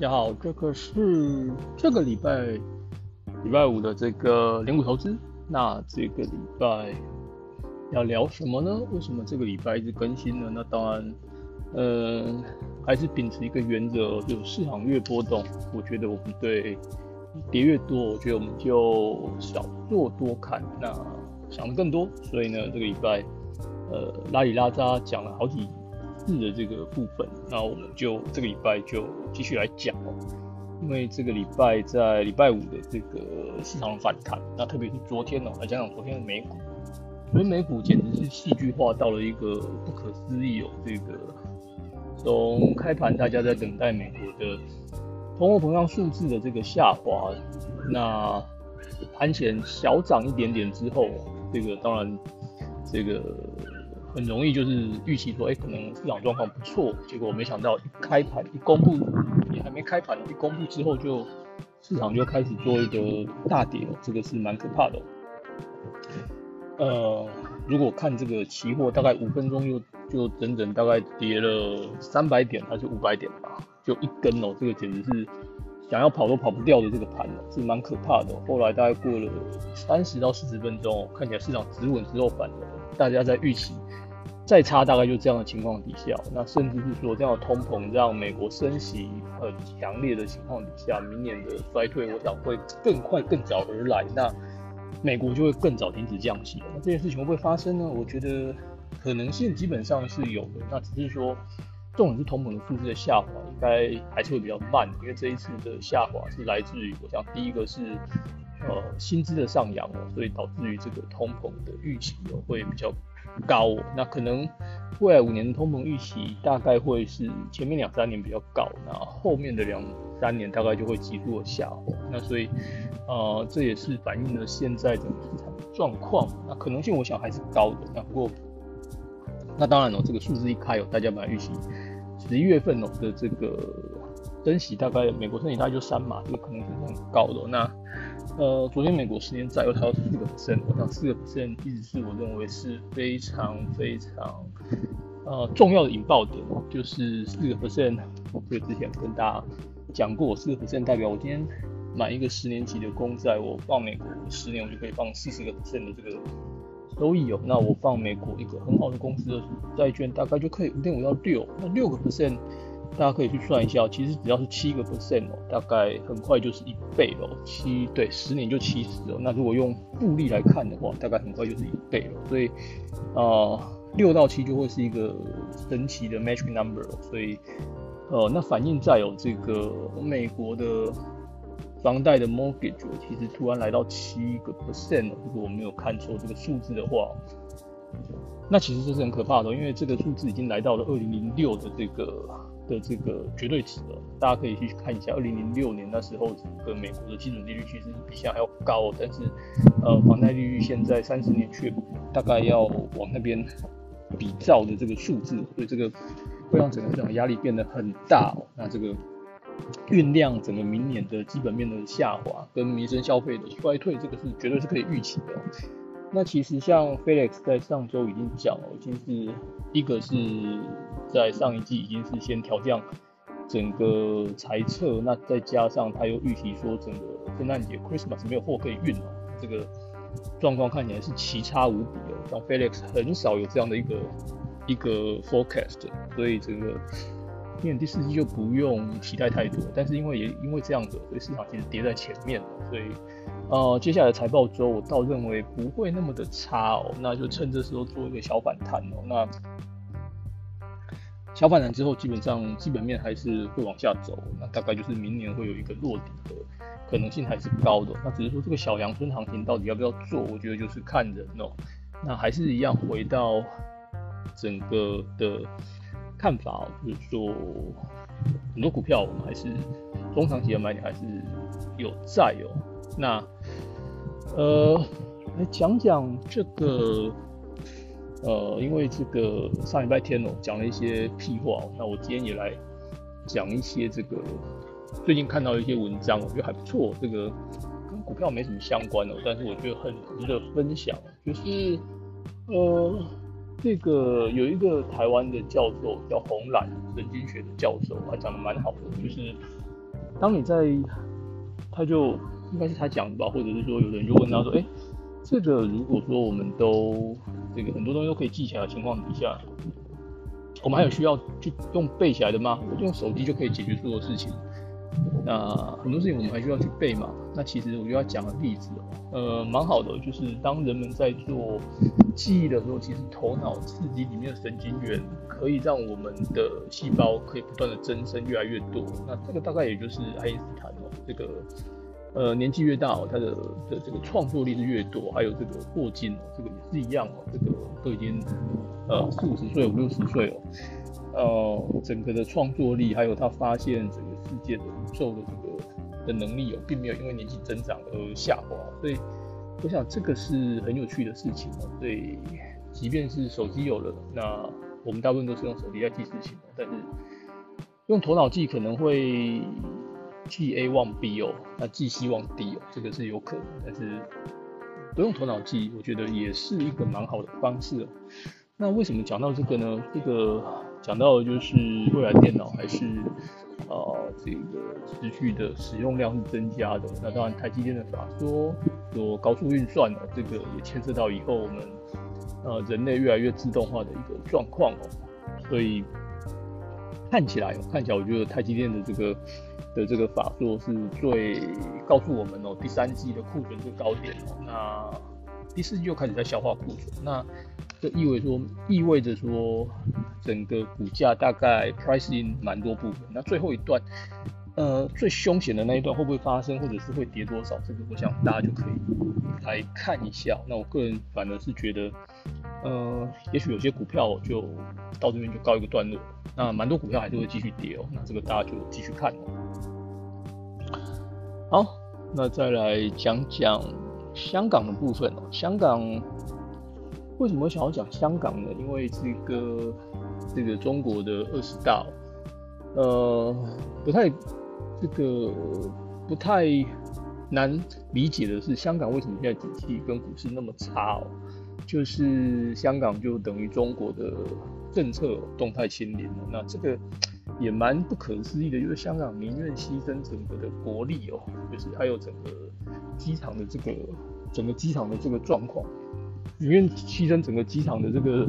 大家好，这个是这个礼拜礼拜五的这个连股投资。那这个礼拜要聊什么呢？为什么这个礼拜一直更新呢？那当然，呃，还是秉持一个原则，就是市场越波动，我觉得我们对跌越多，我觉得我们就少做多看，那想的更多。所以呢，这个礼拜呃拉里拉扎讲了好几。日的这个部分，那我们就这个礼拜就继续来讲哦。因为这个礼拜在礼拜五的这个市场反弹，那特别是昨天哦，来讲讲昨天的美股，所以美股简直是戏剧化到了一个不可思议哦。这个从开盘大家在等待美国的通货膨胀数字的这个下滑，那盘前小涨一点点之后，这个当然这个。很容易就是预期说，哎，可能市场状况不错，结果没想到一开盘一公布，也还没开盘，一公布之后就市场就开始做一个大跌了，这个是蛮可怕的。呃，如果看这个期货，大概五分钟就就整整大概跌了三百点还是五百点吧，就一根哦，这个简直是想要跑都跑不掉的这个盘呢，是蛮可怕的。后来大概过了三十到四十分钟，看起来市场止稳之后反了，大家在预期。再差大概就这样的情况底下，那甚至是说这样的通膨让美国升息很强烈的情况底下，明年的衰退我想会更快更早而来，那美国就会更早停止降息。那这件事情会不会发生呢？我觉得可能性基本上是有的，那只是说重点是通膨的数字的下滑应该还是会比较慢，因为这一次的下滑是来自于我想第一个是呃薪资的上扬，所以导致于这个通膨的预期哦会比较。高，那可能未来五年的通膨预期大概会是前面两三年比较高，那后面的两三年大概就会急速的下滑。那所以，呃，这也是反映了现在整个市场状况。那可能性我想还是高的。那不过，那当然了，这个数字一开哦，大家本来预期十一月份哦的这个升息大概美国升息大概就三码，这个可能性是很高的。那呃，昨天美国十年债又抬到四个 percent，我想四个 percent 一直是我认为是非常非常呃重要的引爆点，就是四个 percent。我之前跟大家讲过，四个 percent 代表我今天买一个十年级的公债，我放美国十年我就可以放四十个 percent 的这个收益哦。那我放美国一个很好的公司的债券，大概就可以五点五到六，那六个 percent。大家可以去算一下，其实只要是七个 percent 哦，大概很快就是一倍了。七对，十年就七十哦。那如果用复利来看的话，大概很快就是一倍了。所以，啊，六到七就会是一个神奇的 magic number。所以，呃，那反映在有这个美国的房贷的 mortgage，其实突然来到七个 percent 如果我没有看错这个数字的话，那其实这是很可怕的，因为这个数字已经来到了二零零六的这个。的这个绝对值了，大家可以去看一下，二零零六年那时候，整个美国的基准利率其实比现在还要高，但是，呃，房贷利率现在三十年却大概要往那边比照的这个数字，所以这个会让整个市场压力变得很大。那这个酝酿整个明年的基本面的下滑跟民生消费的衰退，这个是绝对是可以预期的。那其实像 Felix 在上周已经讲了，已经是一个是在上一季已经是先调降整个财测，那再加上他又预期说整个圣诞节 Christmas 没有货可以运了，这个状况看起来是奇差无比哦。像 Felix 很少有这样的一个一个 forecast，所以整个今年第四季就不用期待太多。但是因为也因为这样的，所以市场其实跌在前面了，所以。呃，接下来财报周，我倒认为不会那么的差哦，那就趁这时候做一个小反弹哦。那小反弹之后，基本上基本面还是会往下走，那大概就是明年会有一个落底的可能性还是高的。那只是说这个小阳春行情到底要不要做，我觉得就是看人哦。那还是一样回到整个的看法，就是说很多股票我们还是中长期的买点还是有在哦。那呃，来讲讲这个，呃，因为这个上礼拜天哦，讲了一些屁话，那我今天也来讲一些这个最近看到一些文章，我觉得还不错，这个跟股票没什么相关哦，但是我觉得很值得分享，就是呃，这个有一个台湾的教授叫洪兰神经学的教授，他讲的蛮好的，就是当你在，他就应该是他讲的吧，或者是说有人就问他说，哎，这个如果说我们都这个很多东西都可以记起来的情况底下，我们还有需要去用背起来的吗？用手机就可以解决所有事情？那很多事情我们还需要去背嘛？那其实我就要讲个例子，呃，蛮好的，就是当人们在做记忆的时候，其实头脑刺激里面的神经元可以让我们的细胞可以不断的增生越来越多。那这个大概也就是爱因斯坦哦，这个呃年纪越大哦，他的的这个创作力是越多。还有这个霍金哦，这个也是一样哦，这个都已经呃四五十岁五六十岁哦。呃，整个的创作力，还有他发现整个世界的宇宙的这个的能力哦，并没有因为年纪增长而下滑，所以我想这个是很有趣的事情哦。所以即便是手机有了，那我们大部分都是用手机在记事情，但是用头脑记可能会记 A 忘 B 哦，那记 C 忘 D 哦，这个是有可能，但是不用头脑记，我觉得也是一个蛮好的方式哦。那为什么讲到这个呢？这个。讲到的就是未来电脑还是呃这个持续的使用量是增加的。那当然台积电的法说说高速运算哦，这个也牵涉到以后我们呃人类越来越自动化的一个状况哦。所以看起来看起来我觉得台积电的这个的这个法说是最告诉我们哦，第三季的库存是高点哦。那第四季又开始在消化库存，那这意味说意味着说。整个股价大概 pricing 蛮多部分，那最后一段，呃，最凶险的那一段会不会发生，或者是会跌多少？这个我想大家就可以来看一下。那我个人反而是觉得，呃，也许有些股票就到这边就告一个段落，那蛮多股票还是会继续跌哦。那这个大家就继续看。好，那再来讲讲香港的部分哦。香港为什么想要讲香港呢？因为这个。这个中国的二十大，呃，不太这个不太难理解的是，香港为什么现在景气跟股市那么差哦？就是香港就等于中国的政策动态清零。那这个也蛮不可思议的，就是香港宁愿牺牲整个的国力哦，就是还有整个机场的这个整个机场的这个状况，宁愿牺牲整个机场的这个。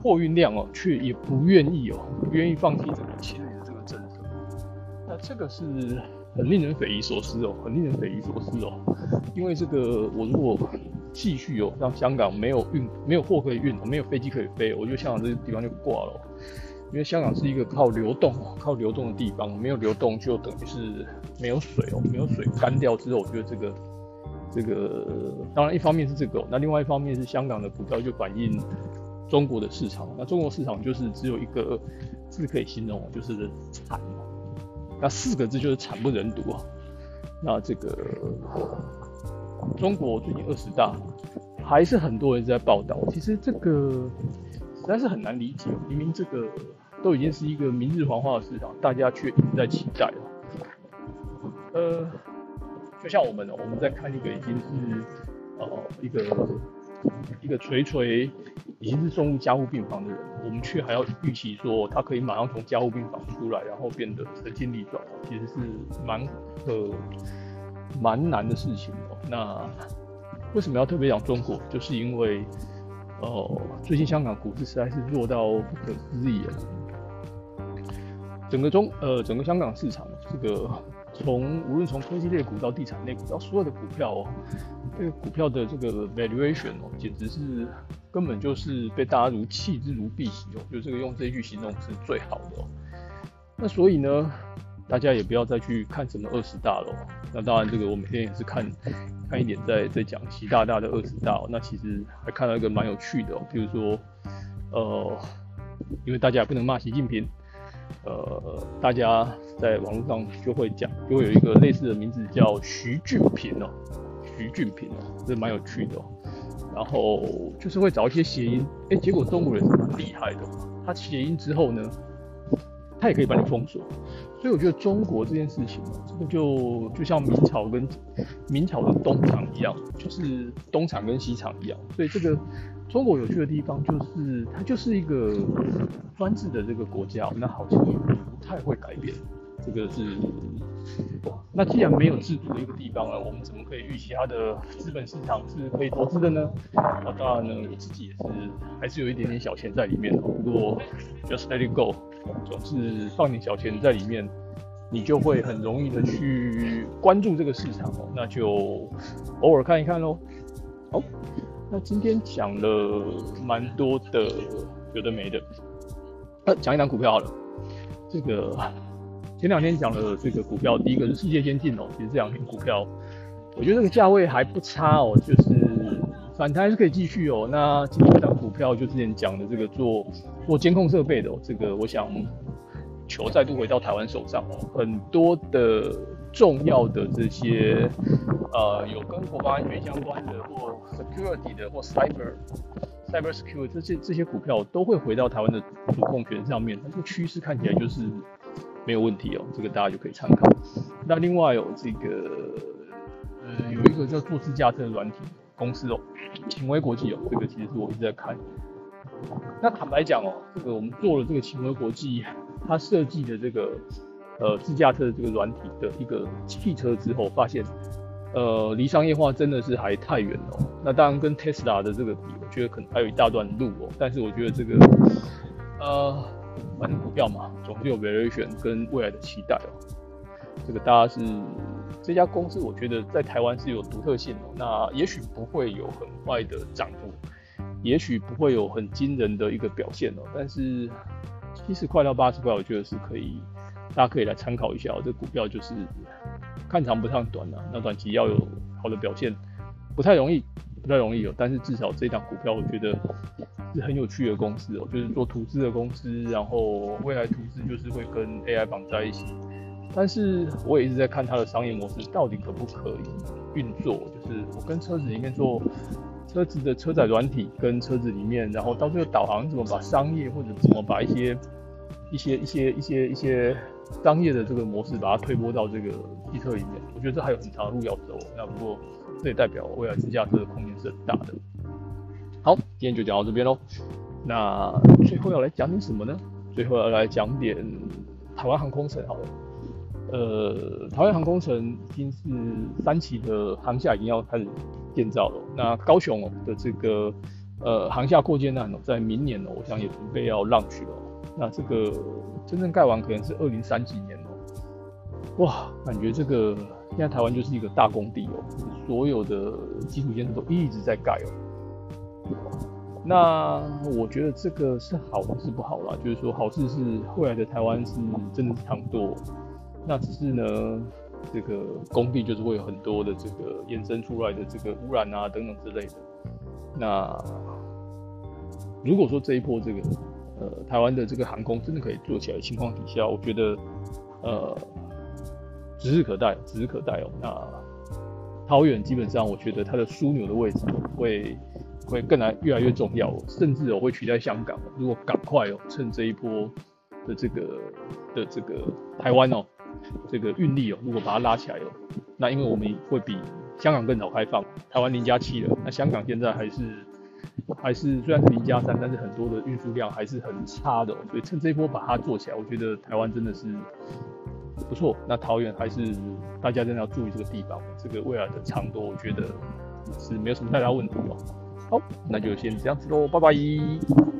货运量哦，却也不愿意哦，不愿意放弃整个清零的这个政策。那这个是很令人匪夷所思哦，很令人匪夷所思哦。因为这个，我如果继续哦，让香港没有运、没有货可以运，没有飞机可以飞，我觉得香港这个地方就挂了。因为香港是一个靠流动、靠流动的地方，没有流动就等于是没有水哦，没有水干掉之后，我觉得这个、这个，当然一方面是这个，那另外一方面是香港的股票就反映。中国的市场，那中国市场就是只有一个字可以形容，就是惨。那四个字就是惨不忍睹啊。那这个中国最近二十大，还是很多人在报道。其实这个实在是很难理解，明明这个都已经是一个明日黄花的市场，大家却一直在期待了。呃，就像我们，我们在看一个已经是呃一个一个垂垂。已经是送入加护病房的人，我们却还要预期说他可以马上从加护病房出来，然后变得神经力壮，其实是蛮呃蛮难的事情哦。那为什么要特别讲中国？就是因为哦，最近香港股市实在是弱到不可思议啊！整个中呃整个香港市场这个。从无论从科技类股到地产类股到所有的股票哦，这个股票的这个 valuation 哦，简直是根本就是被大家如弃之如敝屣哦，就这个用这句形容是最好的哦。那所以呢，大家也不要再去看什么二十大了。那当然，这个我每天也是看看一点，在在讲习大大的二十大。那其实还看到一个蛮有趣的哦，比如说呃，因为大家也不能骂习近平。呃，大家在网络上就会讲，就会有一个类似的名字叫徐俊平哦，徐俊平哦，这蛮有趣的哦。然后就是会找一些谐音，哎，结果中国人是蛮厉害的，他谐音之后呢，他也可以把你封锁。所以我觉得中国这件事情，这个就就像明朝跟明朝的东厂一样，就是东厂跟西厂一样。所以这个。中国有趣的地方就是，它就是一个专制的这个国家，那好像不太会改变，这个是那既然没有制度的一个地方了，我们怎么可以预期它的资本市场是可以投资的呢？那当然呢，我自己也是还是有一点点小钱在里面的。不过 just let it go，总是放点小钱在里面，你就会很容易的去关注这个市场哦。那就偶尔看一看喽。好，那今天讲了蛮多的有的没的，那讲一档股票好了，这个。前两天讲了这个股票，第一个是世界先进哦，其实这两天股票，我觉得这个价位还不差哦，就是反弹是可以继续哦。那今天这档股票就之前讲的这个做做监控设备的哦，这个我想球再度回到台湾手上哦，很多的重要的这些呃有跟国防安全相关的或 security 的或 cyber cyber security 这些这些股票都会回到台湾的主控权上面，那这个趋势看起来就是。没有问题哦，这个大家就可以参考。那另外有这个，呃，有一个叫做自驾车软体公司哦，秦威国际哦，这个其实是我一直在看。那坦白讲哦，这个我们做了这个秦威国际，它设计的这个呃自驾车的这个软体的一个汽车之后，发现呃离商业化真的是还太远了。那当然跟 Tesla 的这个比，我觉得可能还有一大段路哦。但是我觉得这个呃。反正股票嘛，总是有 variation 跟未来的期待哦。这个大家是这家公司，我觉得在台湾是有独特性哦。那也许不会有很快的涨幅，也许不会有很惊人的一个表现哦。但是七十块到八十块，我觉得是可以，大家可以来参考一下哦。这股票就是看长不看短啊。那短期要有好的表现，不太容易，不太容易哦。但是至少这档股票，我觉得。是很有趣的公司哦，就是做图资的公司，然后未来图资就是会跟 AI 绑在一起。但是我也一直在看它的商业模式到底可不可以运作，就是我跟车子里面做车子的车载软体，跟车子里面，然后到最后导航怎么把商业或者怎么把一些一些一些一些一些商业的这个模式把它推播到这个汽车里面，我觉得这还有很长的路要走。那不过这也代表未来自驾车的空间是很大的。好，今天就讲到这边喽。那最后要来讲点什么呢？最后要来讲点台湾航空城好了。呃，台湾航空城已经是三期的航厦已经要开始建造了。那高雄的这个呃航厦扩建案哦，在明年哦，我想也准备要浪去了。那这个真正盖完可能是二零三几年哦。哇，感觉这个现在台湾就是一个大工地哦，所有的基础建设都一直在盖哦。那我觉得这个是好还，是不好啦。就是说，好事是未来的台湾是真的是糖多，那只是呢，这个工地就是会有很多的这个衍生出来的这个污染啊等等之类的。那如果说这一波这个呃台湾的这个航空真的可以做起来的情况底下，我觉得呃指日可待，指日可待哦。那桃园基本上，我觉得它的枢纽的位置会会更来越来越重要，甚至哦会取代香港。如果赶快哦，趁这一波的这个的这个台湾哦，这个运力哦，如果把它拉起来哦，那因为我们会比香港更早开放，台湾零加七了，那香港现在还是还是虽然是零加三，但是很多的运输量还是很差的，所以趁这一波把它做起来，我觉得台湾真的是。不错，那桃园还是大家真的要注意这个地方，这个未来的长度我觉得是没有什么太大问题哦。好，那就先这样子喽，拜拜。